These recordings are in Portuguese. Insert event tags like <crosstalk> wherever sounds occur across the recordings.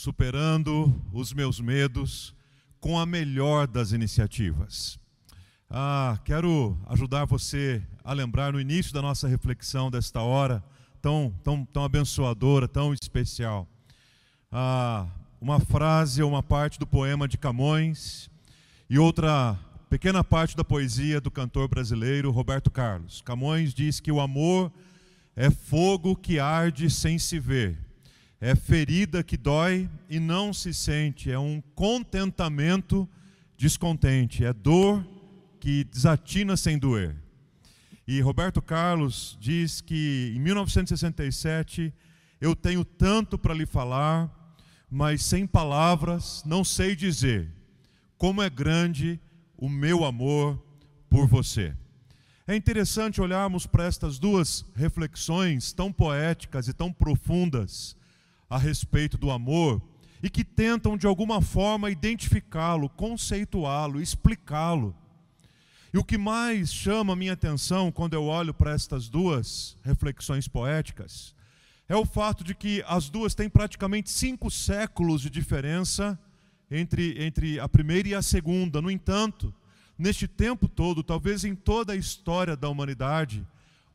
superando os meus medos com a melhor das iniciativas. Ah, quero ajudar você a lembrar no início da nossa reflexão desta hora tão, tão, tão abençoadora, tão especial. Ah, uma frase ou uma parte do poema de Camões e outra pequena parte da poesia do cantor brasileiro Roberto Carlos. Camões diz que o amor é fogo que arde sem se ver é ferida que dói e não se sente, é um contentamento descontente, é dor que desatina sem doer. E Roberto Carlos diz que em 1967 eu tenho tanto para lhe falar, mas sem palavras não sei dizer como é grande o meu amor por você. É interessante olharmos para estas duas reflexões tão poéticas e tão profundas a respeito do amor e que tentam de alguma forma identificá-lo, conceituá-lo, explicá-lo. E o que mais chama minha atenção quando eu olho para estas duas reflexões poéticas é o fato de que as duas têm praticamente cinco séculos de diferença entre, entre a primeira e a segunda. No entanto, neste tempo todo, talvez em toda a história da humanidade,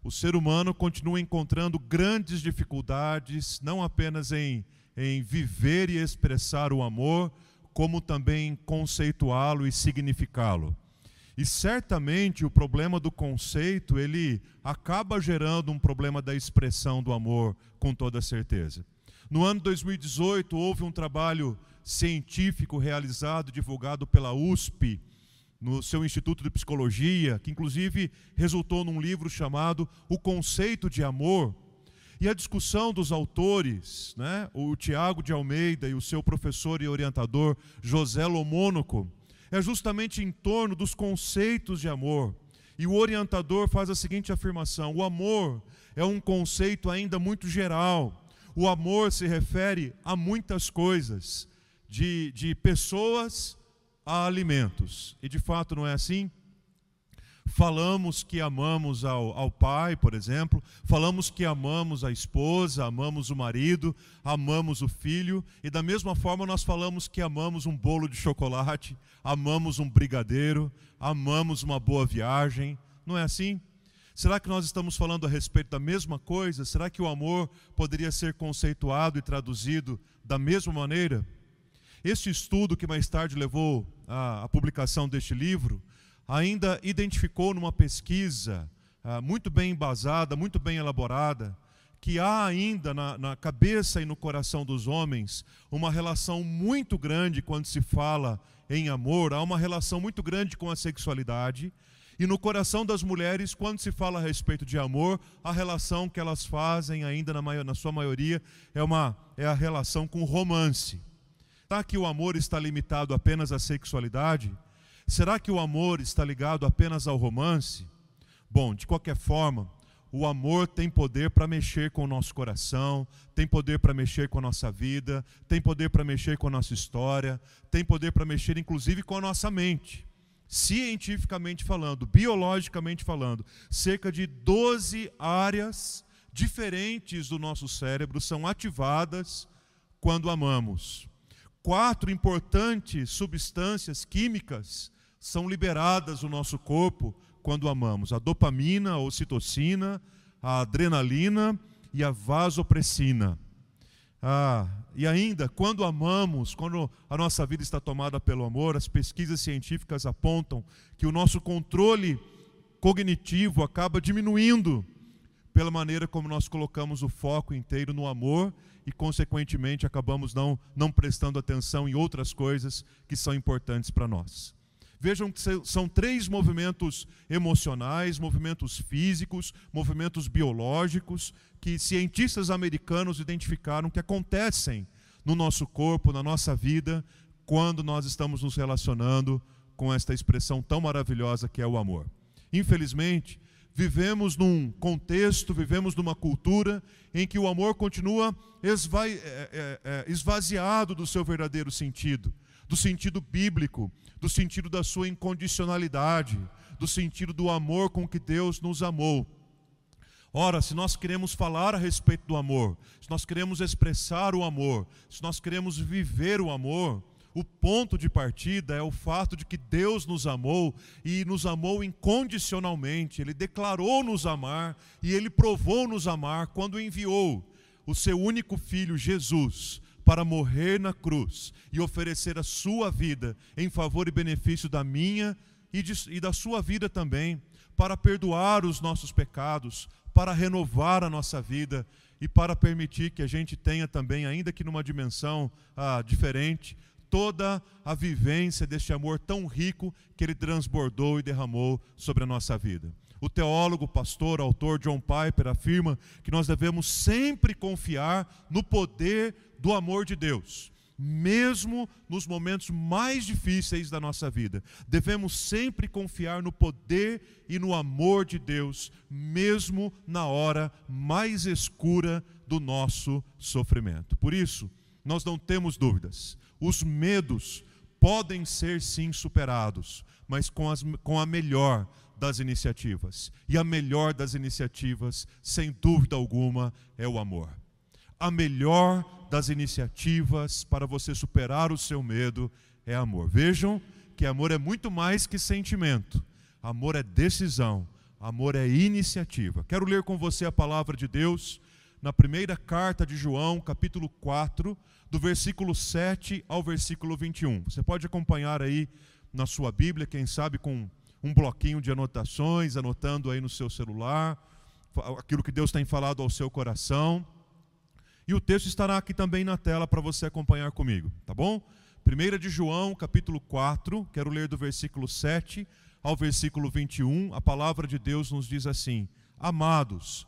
o ser humano continua encontrando grandes dificuldades, não apenas em, em viver e expressar o amor, como também conceituá-lo e significá-lo. E certamente o problema do conceito, ele acaba gerando um problema da expressão do amor, com toda certeza. No ano 2018, houve um trabalho científico realizado, divulgado pela USP, no seu Instituto de Psicologia, que inclusive resultou num livro chamado O Conceito de Amor. E a discussão dos autores, né, o Tiago de Almeida e o seu professor e orientador José Lomônico, é justamente em torno dos conceitos de amor. E o orientador faz a seguinte afirmação: o amor é um conceito ainda muito geral. O amor se refere a muitas coisas, de, de pessoas a alimentos. E de fato não é assim? Falamos que amamos ao, ao, pai, por exemplo, falamos que amamos a esposa, amamos o marido, amamos o filho, e da mesma forma nós falamos que amamos um bolo de chocolate, amamos um brigadeiro, amamos uma boa viagem. Não é assim? Será que nós estamos falando a respeito da mesma coisa? Será que o amor poderia ser conceituado e traduzido da mesma maneira? Este estudo, que mais tarde levou à, publicação deste livro, ainda identificou numa pesquisa ah, muito bem embasada, muito bem elaborada, que há ainda na, na, cabeça e no coração dos homens uma relação muito grande quando se fala em amor, há uma relação muito grande com a sexualidade. E no coração das mulheres, quando se fala a respeito de amor, a relação que elas fazem ainda na, na sua maioria é, uma, é a relação com romance. Será que o amor está limitado apenas à sexualidade? Será que o amor está ligado apenas ao romance? Bom, de qualquer forma, o amor tem poder para mexer com o nosso coração, tem poder para mexer com a nossa vida, tem poder para mexer com a nossa história, tem poder para mexer inclusive com a nossa mente. Cientificamente falando, biologicamente falando, cerca de 12 áreas diferentes do nosso cérebro são ativadas quando amamos quatro importantes substâncias químicas são liberadas no nosso corpo quando amamos: a dopamina, a ocitocina, a adrenalina e a vasopressina. Ah, e ainda, quando amamos, quando a nossa vida está tomada pelo amor, as pesquisas científicas apontam que o nosso controle cognitivo acaba diminuindo pela maneira como nós colocamos o foco inteiro no amor e, consequentemente, acabamos não, não prestando atenção em outras coisas que são importantes para nós. Vejam que são três movimentos emocionais, movimentos físicos, movimentos biológicos, que cientistas americanos identificaram que acontecem no nosso corpo, na nossa vida, quando nós estamos nos relacionando com esta expressão tão maravilhosa que é o amor. Infelizmente, vivemos num contexto, vivemos numa cultura em que o amor continua é, é, é, esvaziado do seu verdadeiro sentido, do sentido bíblico, do sentido da sua incondicionalidade, do sentido do amor com que Deus nos amou. Ora, se nós queremos falar a respeito do amor, se nós queremos expressar o amor, se nós queremos viver o amor, o ponto de partida é o fato de que Deus nos amou e nos amou incondicionalmente. Ele declarou nos amar e ele provou nos amar quando enviou o seu único filho, Jesus, para morrer na cruz e oferecer a sua vida em favor e benefício da minha e, de, e da sua vida também, para perdoar os nossos pecados, para renovar a nossa vida e para permitir que a gente tenha também, ainda que numa dimensão ah, diferente, toda a vivência deste amor tão rico que ele transbordou e derramou sobre a nossa vida. O teólogo, pastor, autor John Piper afirma que nós devemos sempre confiar no poder do amor de Deus mesmo nos momentos mais difíceis da nossa vida. Devemos sempre confiar no poder e no amor de Deus, mesmo na hora mais escura do nosso sofrimento. Por isso, nós não temos dúvidas. Os medos podem ser sim superados, mas com, as, com a melhor das iniciativas. E a melhor das iniciativas, sem dúvida alguma, é o amor. A melhor das iniciativas para você superar o seu medo é amor. Vejam que amor é muito mais que sentimento. Amor é decisão, amor é iniciativa. Quero ler com você a palavra de Deus na primeira carta de João, capítulo 4, do versículo 7 ao versículo 21. Você pode acompanhar aí na sua Bíblia, quem sabe com um bloquinho de anotações, anotando aí no seu celular, aquilo que Deus tem falado ao seu coração. E o texto estará aqui também na tela para você acompanhar comigo, tá bom? 1 de João, capítulo 4, quero ler do versículo 7 ao versículo 21. A palavra de Deus nos diz assim: Amados,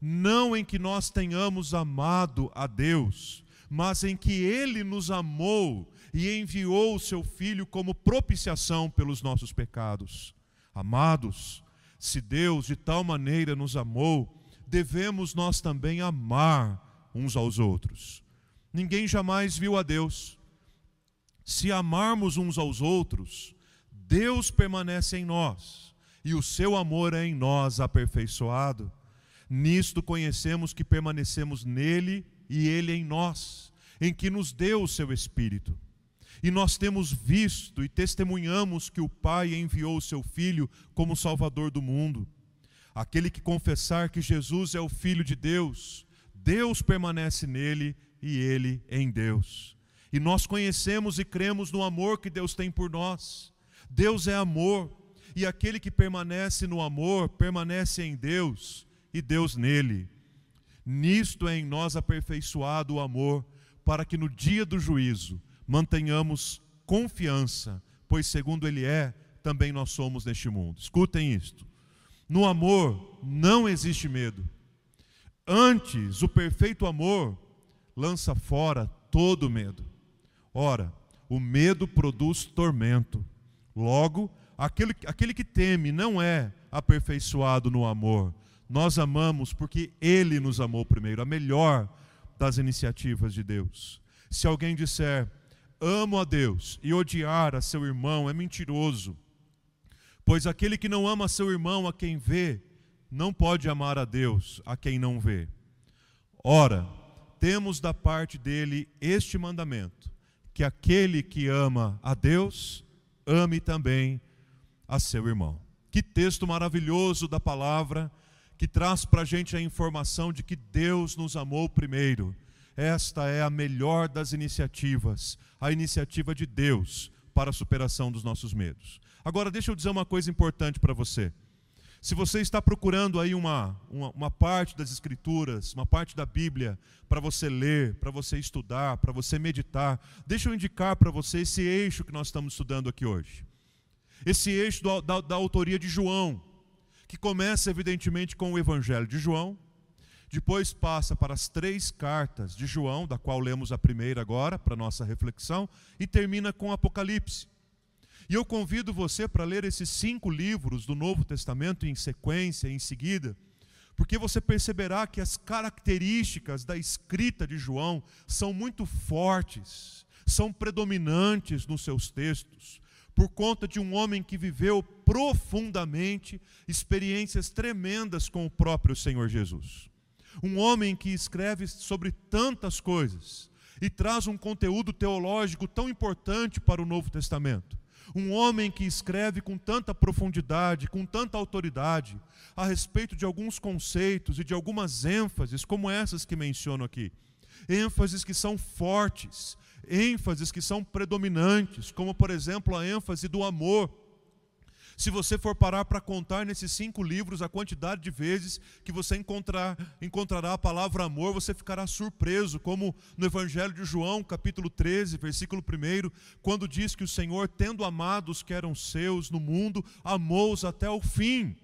não em que nós tenhamos amado a Deus, mas em que ele nos amou e enviou o seu Filho como propiciação pelos nossos pecados. Amados, se Deus de tal maneira nos amou, devemos nós também amar uns aos outros. Ninguém jamais viu a Deus. Se amarmos uns aos outros, Deus permanece em nós e o seu amor é em nós aperfeiçoado. Nisto conhecemos que permanecemos nele e ele em nós, em que nos deu o seu Espírito. E nós temos visto e testemunhamos que o Pai enviou o seu Filho como Salvador do mundo. Aquele que confessar que Jesus é o Filho de Deus, Deus permanece nele e ele em Deus. E nós conhecemos e cremos no amor que Deus tem por nós. Deus é amor, e aquele que permanece no amor permanece em Deus e Deus nele. Nisto é em nós aperfeiçoado o amor, para que no dia do juízo mantenhamos confiança, pois segundo ele é, também nós somos neste mundo. Escutem isto. No amor não existe medo. Antes, o perfeito amor lança fora todo medo. Ora, o medo produz tormento. Logo, aquele, aquele que teme não é aperfeiçoado no amor. Nós amamos porque Ele nos amou primeiro, a melhor das iniciativas de Deus. Se alguém disser, amo a Deus, e odiar a seu irmão, é mentiroso. Pois aquele que não ama seu irmão a quem vê, não pode amar a Deus a quem não vê. Ora, temos da parte dele este mandamento: que aquele que ama a Deus, ame também a seu irmão. Que texto maravilhoso da palavra, que traz para a gente a informação de que Deus nos amou primeiro. Esta é a melhor das iniciativas, a iniciativa de Deus para a superação dos nossos medos. Agora, deixa eu dizer uma coisa importante para você. Se você está procurando aí uma, uma, uma, parte das Escrituras, uma parte da Bíblia, para você ler, para você estudar, para você meditar, deixa eu indicar para você esse eixo que nós estamos estudando aqui hoje. Esse eixo da, da, da autoria de João, que começa evidentemente com o Evangelho de João, Depois passa para as três cartas de João, da qual lemos a primeira agora, para nossa reflexão, e termina com Apocalipse. E eu convido você para ler esses cinco livros do Novo Testamento em sequência, em seguida, porque você perceberá que as características da escrita de João são muito fortes, são predominantes nos seus textos, por conta de um homem que viveu profundamente experiências tremendas com o próprio Senhor Jesus. Um homem que escreve sobre tantas coisas e traz um conteúdo teológico tão importante para o Novo Testamento um homem que escreve com tanta profundidade, com tanta autoridade, a respeito de alguns conceitos e de algumas ênfases, como essas que menciono aqui. ênfases que são fortes, ênfases que são predominantes, como por exemplo a ênfase do amor se você for parar para contar nesses cinco livros a quantidade de vezes que você encontrar, encontrará a palavra amor, você ficará surpreso, como no Evangelho de João, capítulo 13, versículo 1, quando diz que o Senhor, tendo amado os que eram seus no mundo, amou-os até o fim.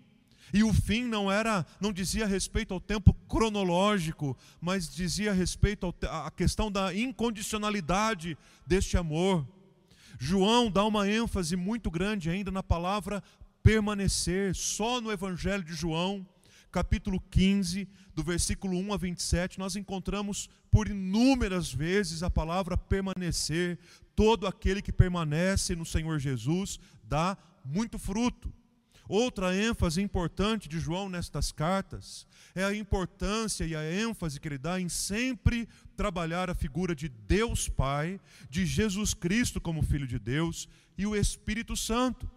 E o fim não era, não dizia respeito ao tempo cronológico, mas dizia respeito à questão da incondicionalidade deste amor. João dá uma ênfase muito grande ainda na palavra permanecer, só no Evangelho de João, capítulo 15, do versículo 1 a 27, nós encontramos por inúmeras vezes a palavra permanecer. Todo aquele que permanece no Senhor Jesus dá muito fruto. Outra ênfase importante de João nestas cartas é a importância e a ênfase que ele dá em sempre trabalhar a figura de Deus Pai, de Jesus Cristo como Filho de Deus e o Espírito Santo.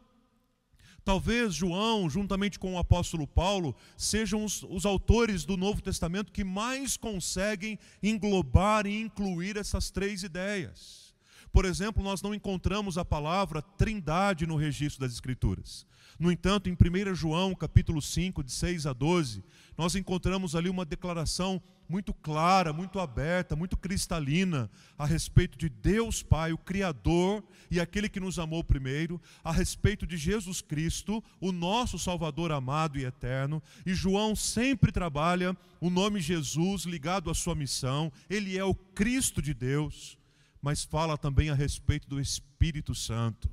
Talvez João, juntamente com o apóstolo Paulo, sejam os, os, autores do Novo Testamento que mais conseguem englobar e incluir essas três ideias. Por exemplo, nós não encontramos a palavra trindade no registro das Escrituras. No entanto, em 1 João, capítulo 5, de 6 a 12, nós encontramos ali uma declaração muito clara, muito aberta, muito cristalina a respeito de Deus Pai, o Criador e aquele que nos amou primeiro, a respeito de Jesus Cristo, o nosso Salvador amado e eterno. E João sempre trabalha o nome Jesus ligado à sua missão, ele é o Cristo de Deus, mas fala também a respeito do Espírito Santo.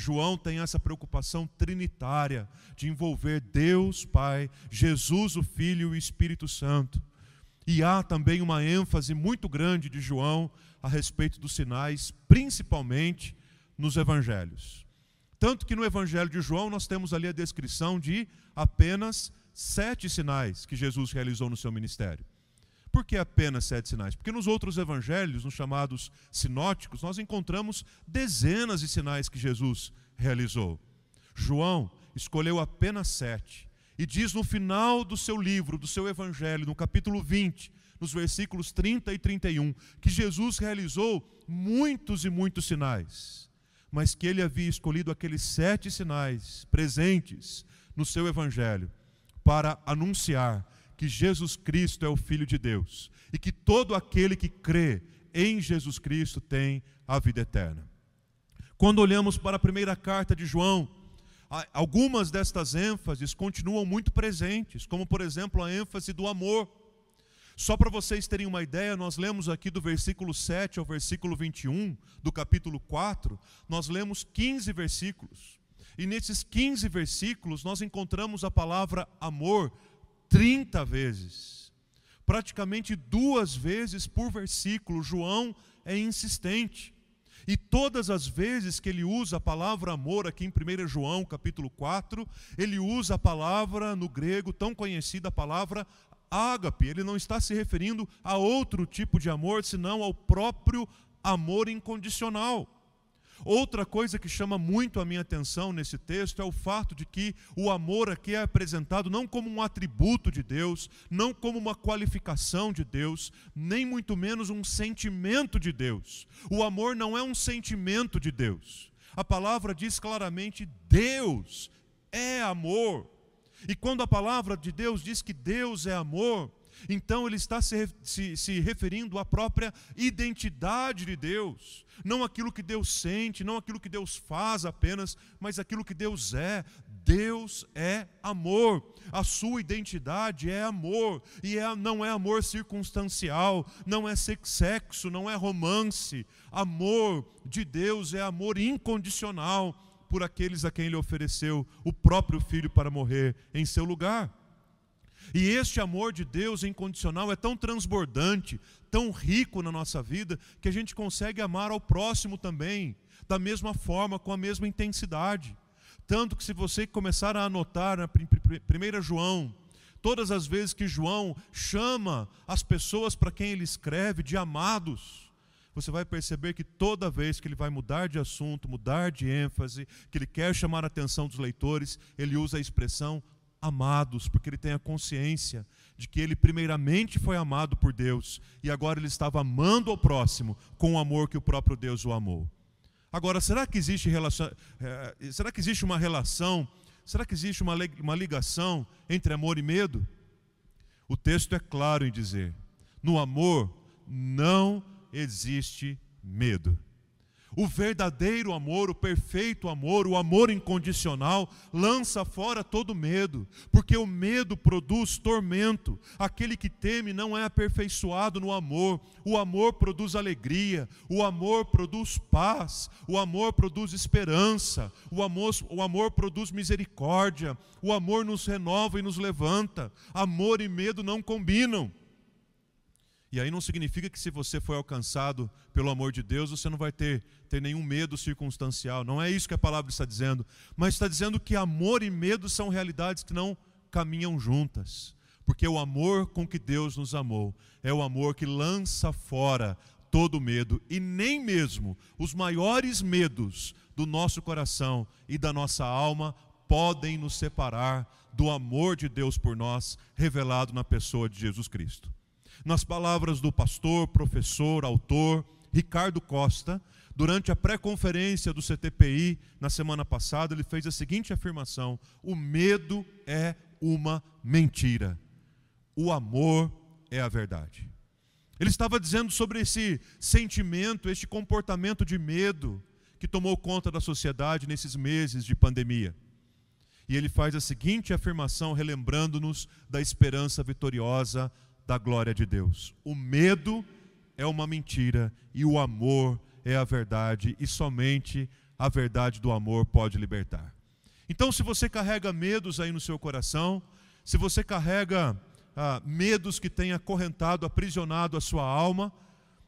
João tem essa preocupação trinitária de envolver Deus Pai, Jesus o Filho e o Espírito Santo. E há também uma ênfase muito grande de João a respeito dos sinais, principalmente nos evangelhos. Tanto que no evangelho de João nós temos ali a descrição de apenas sete sinais que Jesus realizou no seu ministério. Por que apenas sete sinais? Porque nos outros evangelhos, nos chamados sinóticos, nós encontramos dezenas de sinais que Jesus realizou. João escolheu apenas sete. E diz no final do seu livro, do seu evangelho, no capítulo 20, nos versículos 30 e 31, que Jesus realizou muitos e muitos sinais, mas que ele havia escolhido aqueles sete sinais presentes no seu evangelho para anunciar que Jesus Cristo é o Filho de Deus e que todo aquele que crê em Jesus Cristo tem a vida eterna. Quando olhamos para a primeira carta de João, algumas destas ênfases continuam muito presentes, como por exemplo a ênfase do amor. Só para vocês terem uma ideia, nós lemos aqui do versículo 7 ao versículo 21 do capítulo 4, nós lemos 15 versículos. E nesses 15 versículos nós encontramos a palavra amor 30 vezes. Praticamente duas vezes por versículo, João é insistente. E todas as vezes que ele usa a palavra amor aqui em 1 João, capítulo 4, ele usa a palavra no grego tão conhecida, a palavra ágape. Ele não está se referindo a outro tipo de amor, senão ao próprio amor incondicional. Outra coisa que chama muito a minha atenção nesse texto é o fato de que o amor aqui é apresentado não como um atributo de Deus, não como uma qualificação de Deus, nem muito menos um sentimento de Deus. O amor não é um sentimento de Deus. A palavra diz claramente: Deus é amor. E quando a palavra de Deus diz que Deus é amor, então ele está se, se, se, referindo à própria identidade de Deus, não aquilo que Deus sente, não aquilo que Deus faz apenas, mas aquilo que Deus é. Deus é amor, a sua identidade é amor, e é, não é amor circunstancial, não é sexo, não é romance. Amor de Deus é amor incondicional por aqueles a quem Ele ofereceu o próprio Filho para morrer em seu lugar. E este amor de Deus incondicional é tão transbordante, tão rico na nossa vida, que a gente consegue amar ao próximo também, da mesma forma, com a mesma intensidade. Tanto que se você começar a anotar na 1 João, todas as vezes que João chama as pessoas para quem ele escreve de amados, você vai perceber que toda vez que ele vai mudar de assunto, mudar de ênfase, que ele quer chamar a atenção dos leitores, ele usa a expressão amados, porque ele tem a consciência de que ele primeiramente foi amado por Deus e agora ele estava amando ao próximo com o amor que o próprio Deus o amou. Agora, será que existe, relação, é, será que existe uma relação, será que existe uma, uma ligação entre amor e medo? O texto é claro em dizer: no amor não existe medo. O verdadeiro amor, o perfeito amor, o amor incondicional, lança fora todo medo, porque o medo produz tormento. Aquele que teme não é aperfeiçoado no amor. O amor produz alegria, o amor produz paz, o amor produz esperança, o amor, o amor produz misericórdia, o amor nos renova e nos levanta. Amor e medo não combinam. E aí não significa que se você foi alcançado pelo amor de Deus, você não vai ter, ter nenhum medo circunstancial. Não é isso que a palavra está dizendo. Mas está dizendo que amor e medo são realidades que não caminham juntas. Porque o amor com que Deus nos amou é o amor que lança fora todo medo. E nem mesmo os maiores medos do nosso coração e da nossa alma podem nos separar do amor de Deus por nós, revelado na pessoa de Jesus Cristo nas palavras do pastor, professor, autor Ricardo Costa, durante a pré-conferência do CTPI na semana passada, ele fez a seguinte afirmação: o medo é uma mentira, o amor é a verdade. Ele estava dizendo sobre esse sentimento, este comportamento de medo que tomou conta da sociedade nesses meses de pandemia. E ele faz a seguinte afirmação, relembrando-nos da esperança vitoriosa da glória de Deus. O medo é uma mentira e o amor é a verdade, e somente a verdade do amor pode libertar. Então, se você carrega medos aí no seu coração, se você carrega ah, medos que têm acorrentado, aprisionado a sua alma,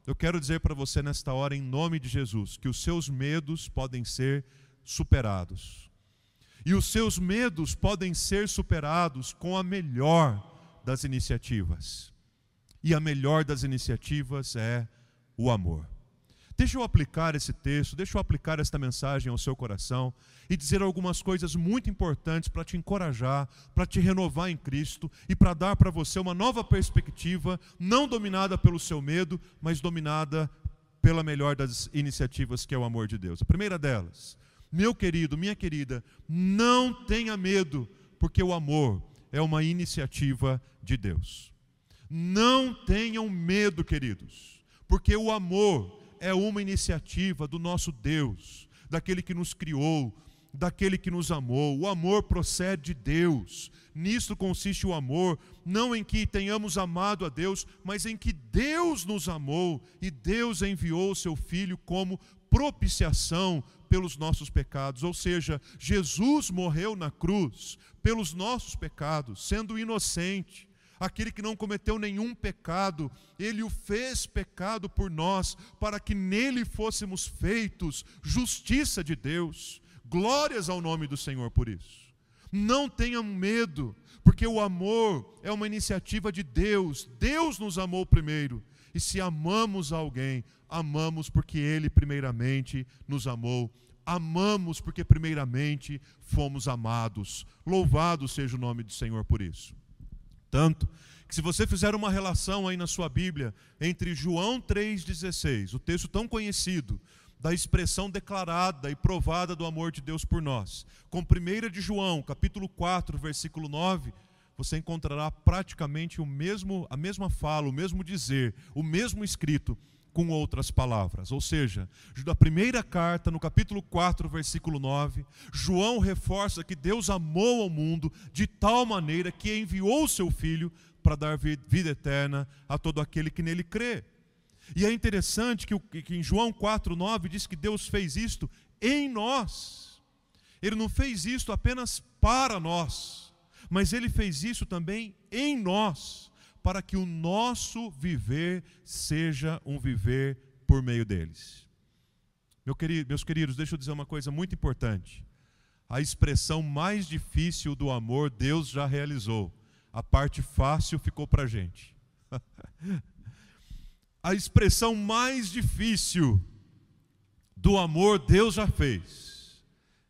eu quero dizer para você nesta hora, em nome de Jesus, que os seus medos podem ser superados. E os seus medos podem ser superados com a melhor das iniciativas. E a melhor das iniciativas é o amor. Deixa eu aplicar esse texto, deixa eu aplicar esta mensagem ao seu coração e dizer algumas coisas muito importantes para te encorajar, para te renovar em Cristo e para dar para você uma nova perspectiva, não dominada pelo seu medo, mas dominada pela melhor das iniciativas que é o amor de Deus. A primeira delas, meu querido, minha querida, não tenha medo, porque o amor é uma iniciativa de Deus. Não tenham medo, queridos, porque o amor é uma iniciativa do nosso Deus, daquele que nos criou, daquele que nos amou. O amor procede de Deus. Nisto consiste o amor, não em que tenhamos amado a Deus, mas em que Deus nos amou e Deus enviou o seu Filho como propiciação pelos nossos pecados. Ou seja, Jesus morreu na cruz pelos nossos pecados, sendo inocente aquele que não cometeu nenhum pecado, ele o fez pecado por nós, para que nele fôssemos feitos justiça de Deus. Glórias ao nome do Senhor por isso. Não tenham medo, porque o amor é uma iniciativa de Deus. Deus nos amou primeiro. E se amamos alguém, amamos porque ele primeiramente nos amou. Amamos porque primeiramente fomos amados. Louvado seja o nome do Senhor por isso. Tanto que se você fizer uma relação aí na sua Bíblia entre João 3,16, o texto tão conhecido, da expressão declarada e provada do amor de Deus por nós, com 1 de João, capítulo 4, versículo 9, você encontrará praticamente o mesmo, a mesma fala, o mesmo dizer, o mesmo escrito com outras palavras. Ou seja, na primeira carta, no capítulo 4, versículo 9, João reforça que Deus amou ao mundo de tal maneira que enviou o seu filho para dar vida eterna a todo aquele que nele crê. E é interessante que, que em João 4,9 diz que Deus fez isto em nós. Ele não fez isto apenas para nós, mas ele fez isso também em nós para que o nosso viver seja um viver por meio deles. Meu querido, meus queridos, deixa eu dizer uma coisa muito importante. A expressão mais difícil do amor Deus já realizou. A parte fácil ficou para a gente. <laughs> a expressão mais difícil do amor Deus já fez.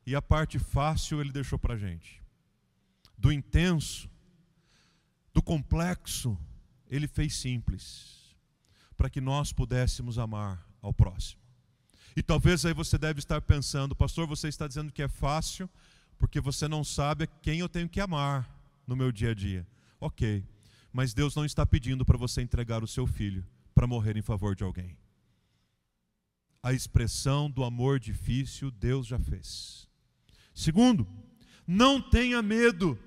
E a parte fácil ele deixou para a gente. Do intenso, do complexo, ele fez simples, para que nós pudéssemos amar ao próximo. E talvez aí você deve estar pensando, pastor, você está dizendo que é fácil, porque você não sabe quem eu tenho que amar no meu dia a dia. Ok, mas Deus não está pedindo para você entregar o seu filho para morrer em favor de alguém. A expressão do amor difícil Deus já fez. Segundo, não tenha medo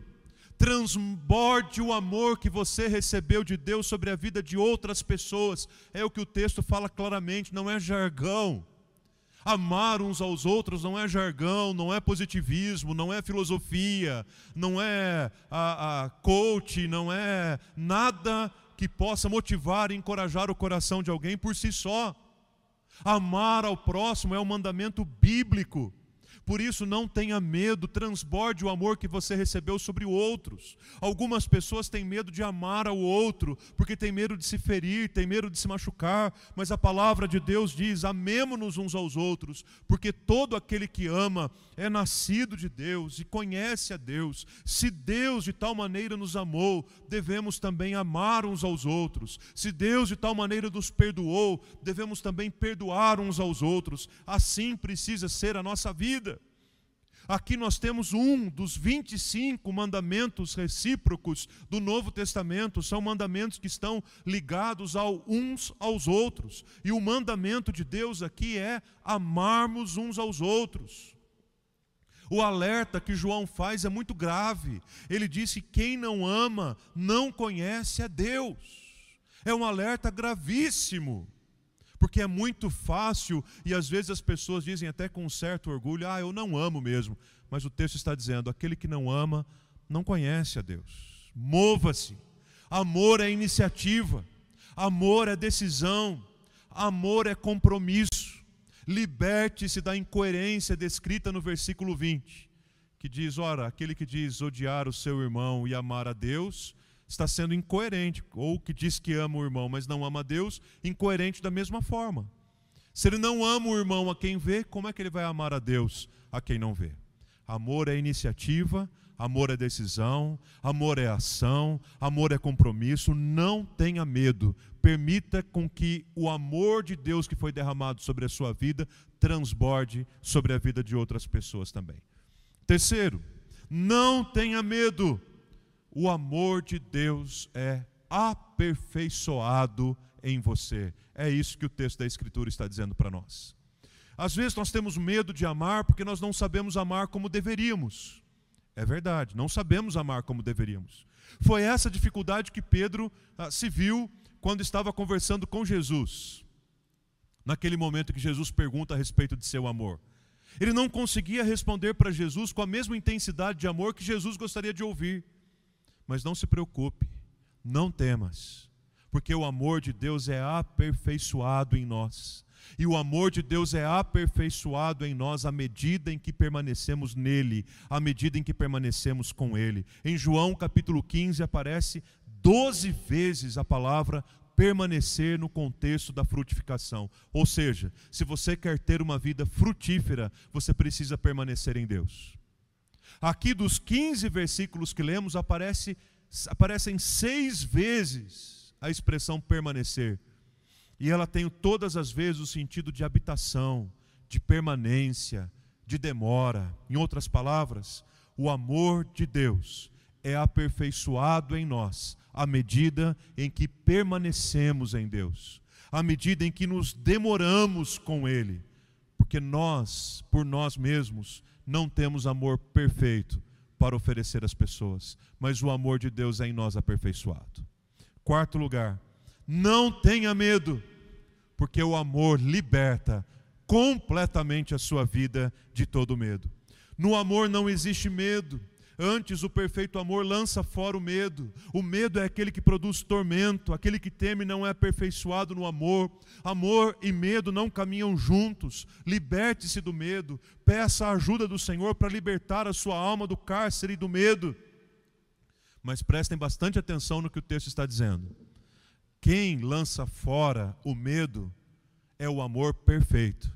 transborde o amor que você recebeu de Deus sobre a vida de outras pessoas. É o que o texto fala claramente, não é jargão. Amar uns aos outros não é jargão, não é positivismo, não é filosofia, não é a, a coach, não é nada que possa motivar e encorajar o coração de alguém por si só. Amar ao próximo é um mandamento bíblico. Por isso, não tenha medo, transborde o amor que você recebeu sobre outros. Algumas pessoas têm medo de amar ao outro, porque tem medo de se ferir, tem medo de se machucar, mas a palavra de Deus diz: amemo-nos uns aos outros, porque todo aquele que ama é nascido de Deus e conhece a Deus. Se Deus de tal maneira nos amou, devemos também amar uns aos outros. Se Deus de tal maneira nos perdoou, devemos também perdoar uns aos outros. Assim precisa ser a nossa vida. Aqui nós temos um dos 25 mandamentos recíprocos do Novo Testamento, são mandamentos que estão ligados ao uns aos outros. E o mandamento de Deus aqui é amarmos uns aos outros. O alerta que João faz é muito grave. Ele disse: quem não ama não conhece a Deus. É um alerta gravíssimo. Porque é muito fácil e às vezes as pessoas dizem até com um certo orgulho: ah, eu não amo mesmo. Mas o texto está dizendo: aquele que não ama não conhece a Deus. Mova-se. Amor é iniciativa, amor é decisão, amor é compromisso. Liberte-se da incoerência descrita no versículo 20, que diz: ora, aquele que diz odiar o seu irmão e amar a Deus está sendo incoerente, ou que diz que ama o irmão, mas não ama a Deus, incoerente da mesma forma. Se ele não ama o irmão a quem vê, como é que ele vai amar a Deus a quem não vê? Amor é iniciativa, amor é decisão, amor é ação, amor é compromisso. Não tenha medo. Permita com que o amor de Deus que foi derramado sobre a sua vida transborde sobre a vida de outras pessoas também. Terceiro, não tenha medo o amor de Deus é aperfeiçoado em você. É isso que o texto da Escritura está dizendo para nós. Às vezes nós temos medo de amar porque nós não sabemos amar como deveríamos. É verdade, não sabemos amar como deveríamos. Foi essa dificuldade que Pedro ah, se viu quando estava conversando com Jesus. Naquele momento que Jesus pergunta a respeito de seu amor. Ele não conseguia responder para Jesus com a mesma intensidade de amor que Jesus gostaria de ouvir. Mas não se preocupe, não temas, porque o amor de Deus é aperfeiçoado em nós. E o amor de Deus é aperfeiçoado em nós à medida em que permanecemos nele, à medida em que permanecemos com ele. Em João capítulo 15 aparece doze vezes a palavra permanecer no contexto da frutificação. Ou seja, se você quer ter uma vida frutífera, você precisa permanecer em Deus. Aqui dos 15 versículos que lemos, aparece, aparecem seis vezes a expressão permanecer. E ela tem todas as vezes o sentido de habitação, de permanência, de demora. Em outras palavras, o amor de Deus é aperfeiçoado em nós à medida em que permanecemos em Deus. à medida em que nos demoramos com Ele, porque nós, por nós mesmos, não temos amor perfeito para oferecer às pessoas, mas o amor de Deus é em nós aperfeiçoado. Quarto lugar, não tenha medo, porque o amor liberta completamente a sua vida de todo medo. No amor não existe medo. Antes, o perfeito amor lança fora o medo. O medo é aquele que produz tormento, aquele que teme não é aperfeiçoado no amor. Amor e medo não caminham juntos. Liberte-se do medo. Peça a ajuda do Senhor para libertar a sua alma do cárcere e do medo. Mas prestem bastante atenção no que o texto está dizendo. Quem lança fora o medo é o amor perfeito.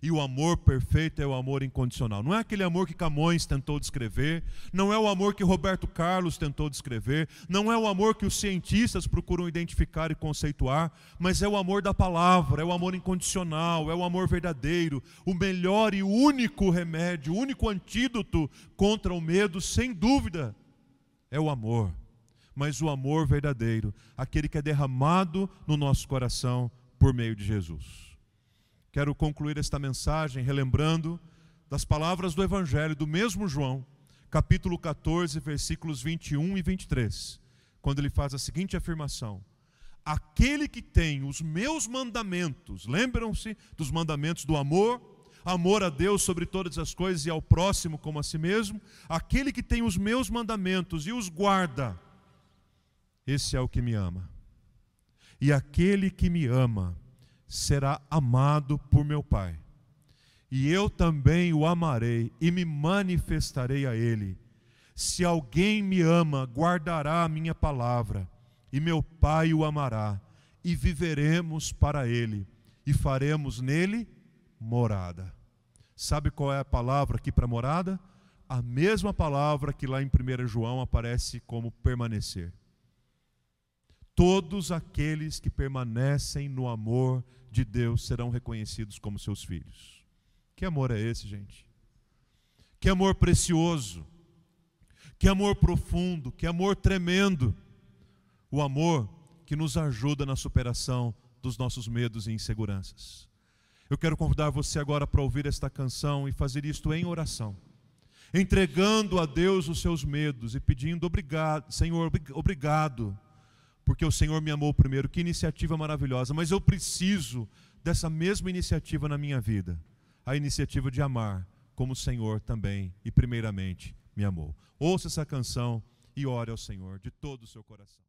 E o amor perfeito é o amor incondicional. Não é aquele amor que Camões tentou descrever, não é o amor que Roberto Carlos tentou descrever, não é o amor que os cientistas procuram identificar e conceituar, mas é o amor da palavra, é o amor incondicional, é o amor verdadeiro, o melhor e único remédio, o único antídoto contra o medo, sem dúvida, é o amor. Mas o amor verdadeiro, aquele que é derramado no nosso coração por meio de Jesus. Quero concluir esta mensagem relembrando das palavras do Evangelho do mesmo João, capítulo 14, versículos 21 e 23, quando ele faz a seguinte afirmação: Aquele que tem os meus mandamentos, lembram-se dos mandamentos do amor, amor a Deus sobre todas as coisas e ao próximo como a si mesmo, aquele que tem os meus mandamentos e os guarda, esse é o que me ama. E aquele que me ama, será amado por meu Pai. E eu também o amarei e me manifestarei a ele. Se alguém me ama, guardará a minha palavra, e meu Pai o amará, e viveremos para ele, e faremos nele morada. Sabe qual é a palavra aqui para morada? A mesma palavra que lá em 1 João aparece como permanecer. Todos aqueles que permanecem no amor de Deus serão reconhecidos como seus filhos. Que amor é esse, gente? Que amor precioso, que amor profundo, que amor tremendo. O amor que nos ajuda na superação dos nossos medos e inseguranças. Eu quero convidar você agora para ouvir esta canção e fazer isto em oração, entregando a Deus os seus medos e pedindo obrigado, Senhor, obrigado porque o Senhor me amou primeiro. Que iniciativa maravilhosa, mas eu preciso dessa mesma iniciativa na minha vida a iniciativa de amar, como o Senhor também e primeiramente me amou. Ouça essa canção e ore ao Senhor de todo o seu coração.